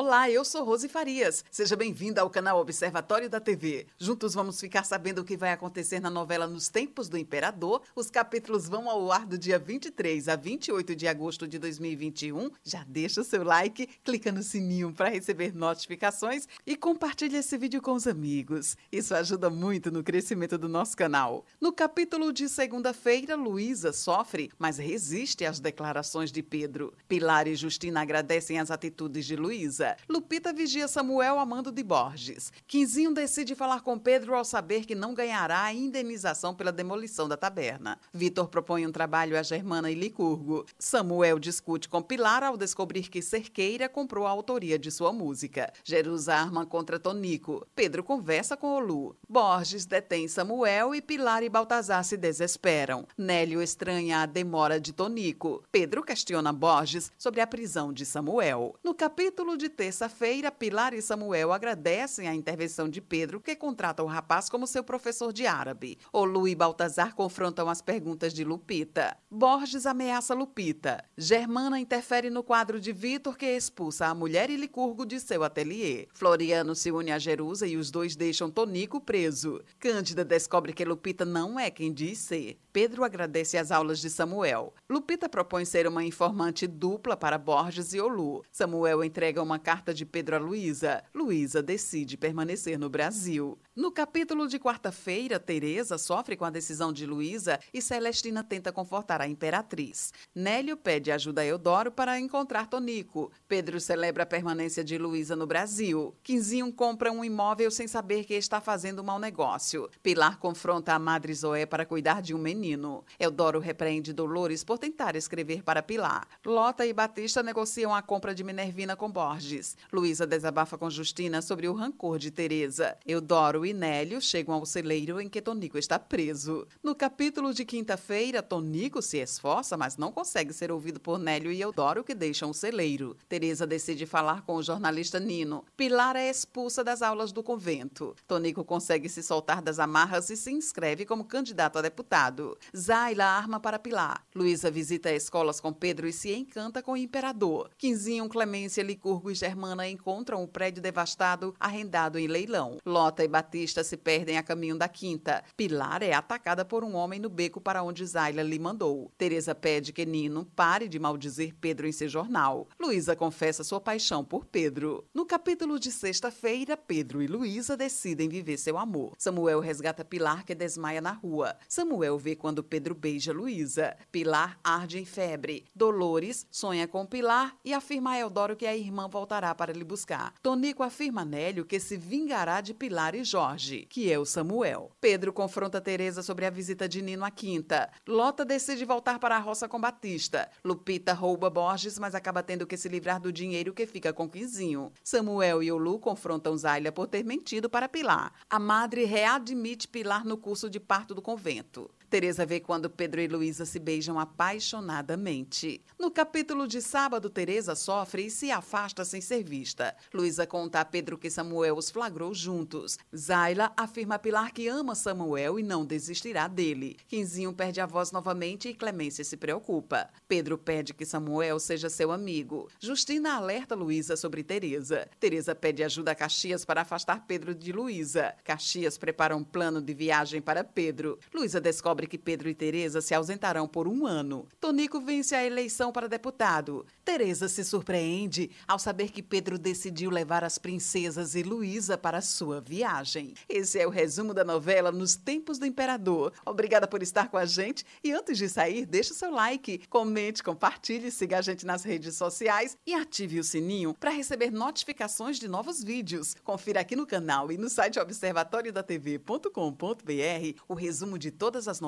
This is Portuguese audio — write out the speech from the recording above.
Olá, eu sou Rose Farias. Seja bem-vinda ao canal Observatório da TV. Juntos vamos ficar sabendo o que vai acontecer na novela Nos Tempos do Imperador. Os capítulos vão ao ar do dia 23 a 28 de agosto de 2021. Já deixa o seu like, clica no sininho para receber notificações e compartilhe esse vídeo com os amigos. Isso ajuda muito no crescimento do nosso canal. No capítulo de segunda-feira, Luísa sofre, mas resiste às declarações de Pedro. Pilar e Justina agradecem as atitudes de Luísa Lupita vigia Samuel a mando de Borges. Quinzinho decide falar com Pedro ao saber que não ganhará a indenização pela demolição da taberna. Vitor propõe um trabalho a Germana e Licurgo. Samuel discute com Pilar ao descobrir que Cerqueira comprou a autoria de sua música. Jerusa arma contra Tonico. Pedro conversa com Olu. Borges detém Samuel e Pilar e Baltazar se desesperam. Nélio estranha a demora de Tonico. Pedro questiona Borges sobre a prisão de Samuel. No capítulo de terça-feira, Pilar e Samuel agradecem a intervenção de Pedro, que contrata o rapaz como seu professor de árabe. Olu e Baltazar confrontam as perguntas de Lupita. Borges ameaça Lupita. Germana interfere no quadro de Vitor, que expulsa a mulher e Licurgo de seu ateliê. Floriano se une a Jerusa e os dois deixam Tonico preso. Cândida descobre que Lupita não é quem diz ser. Pedro agradece as aulas de Samuel. Lupita propõe ser uma informante dupla para Borges e Olu. Samuel entrega uma carta de Pedro a Luísa. Luísa decide permanecer no Brasil. No capítulo de quarta-feira, Teresa sofre com a decisão de Luísa e Celestina tenta confortar a imperatriz. Nélio pede ajuda a Eudoro para encontrar Tonico. Pedro celebra a permanência de Luísa no Brasil. Quinzinho compra um imóvel sem saber que está fazendo um mau negócio. Pilar confronta a madre Zoé para cuidar de um menino. Eudoro repreende Dolores por tentar escrever para Pilar. Lota e Batista negociam a compra de Minervina com Borges. Luísa desabafa com Justina sobre o rancor de Teresa. Eudoro e Nélio chegam ao celeiro em que Tonico está preso. No capítulo de quinta-feira, Tonico se esforça, mas não consegue ser ouvido por Nélio e Eudoro, que deixam o celeiro. Teresa decide falar com o jornalista Nino. Pilar é expulsa das aulas do convento. Tonico consegue se soltar das amarras e se inscreve como candidato a deputado. Zaila arma para Pilar. Luísa visita escolas com Pedro e se encanta com o imperador. Quinzinho, Clemência, Licurgo e Germana encontram o prédio devastado arrendado em leilão. Lota e Batista se perdem a caminho da quinta. Pilar é atacada por um homem no beco para onde Zayla lhe mandou. Teresa pede que Nino pare de maldizer Pedro em seu jornal. Luísa confessa sua paixão por Pedro. No capítulo de sexta-feira, Pedro e Luísa decidem viver seu amor. Samuel resgata Pilar que desmaia na rua. Samuel vê quando Pedro beija Luísa. Pilar arde em febre. Dolores sonha com Pilar e afirma a Eudoro que a irmã voltará para lhe buscar. Tonico afirma a Nélio que se vingará de Pilar e Jorge. Que é o Samuel. Pedro confronta Teresa sobre a visita de Nino à quinta. Lota decide voltar para a roça com Batista. Lupita rouba Borges, mas acaba tendo que se livrar do dinheiro que fica com Quinzinho. Samuel e Olu confrontam Zayla por ter mentido para Pilar. A madre readmite Pilar no curso de parto do convento. Teresa vê quando Pedro e Luísa se beijam apaixonadamente. No capítulo de sábado, Teresa sofre e se afasta sem ser vista. Luísa conta a Pedro que Samuel os flagrou juntos. Zayla afirma a Pilar que ama Samuel e não desistirá dele. Quinzinho perde a voz novamente e Clemência se preocupa. Pedro pede que Samuel seja seu amigo. Justina alerta Luísa sobre Teresa. Teresa pede ajuda a Caxias para afastar Pedro de Luísa. Caxias prepara um plano de viagem para Pedro. Luísa descobre descobre que Pedro e Teresa se ausentarão por um ano. Tonico vence a eleição para deputado. Teresa se surpreende ao saber que Pedro decidiu levar as princesas e Luísa para sua viagem. Esse é o resumo da novela Nos Tempos do Imperador. Obrigada por estar com a gente e antes de sair, deixe seu like, comente, compartilhe, siga a gente nas redes sociais e ative o sininho para receber notificações de novos vídeos. Confira aqui no canal e no site observatoriodatv.com.br o resumo de todas as novelas